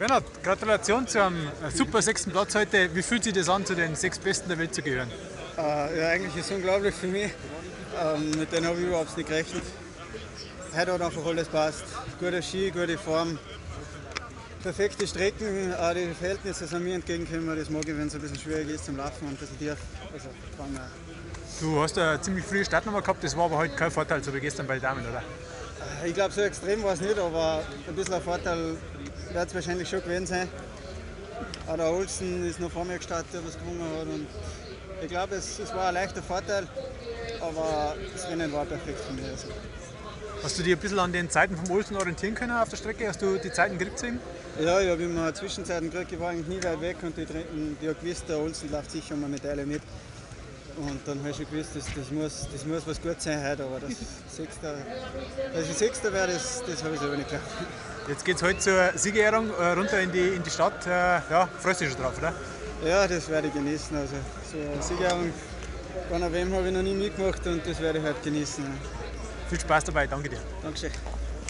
Bernhard, Gratulation zu einem super sechsten Platz heute. Wie fühlt sich das an, zu den sechs Besten der Welt zu gehören? Äh, ja, eigentlich ist es unglaublich für mich. Ähm, mit denen habe ich überhaupt nicht gerechnet. Heute hat einfach alles passt. Gute Ski, gute Form, perfekte Strecken. Auch die Verhältnisse sind mir entgegengekommen. Das mag ich, wenn es ein bisschen schwierig ist zum Laufen und ein bisschen tief. Also, Du hast eine ziemlich frühe Startnummer gehabt, das war aber heute kein Vorteil, so wie gestern bei Damen, oder? Ich glaube, so extrem war es nicht, aber ein bisschen ein Vorteil wird es wahrscheinlich schon gewesen sein. Auch der Olsen ist noch vor mir gestartet, der was gewonnen hat. Und ich glaube, es, es war ein leichter Vorteil, aber das Rennen war perfekt von mir. Also. Hast du dich ein bisschen an den Zeiten vom Olsen orientieren können auf der Strecke? Hast du die Zeiten gekriegt sehen? Ja, ich habe immer Zwischenzeiten gekriegt, ich war eigentlich nie weit weg und die, die habe gewusst, der Olsen läuft sicher um eine Medaille mit. Und dann habe ich schon gewusst, das, das, muss, das muss was gut sein heute, aber das Sechste, dass ich Sechster wäre, das, das habe ich selber nicht geglaubt. Jetzt geht es heute zur Siegerehrung äh, runter in die, in die Stadt. Äh, ja, freust du dich schon drauf, oder? Ja, das werde ich genießen. Also, so eine Siegerehrung bei einer WM habe ich noch nie mitgemacht und das werde ich heute genießen. Viel Spaß dabei, danke dir. Dankeschön.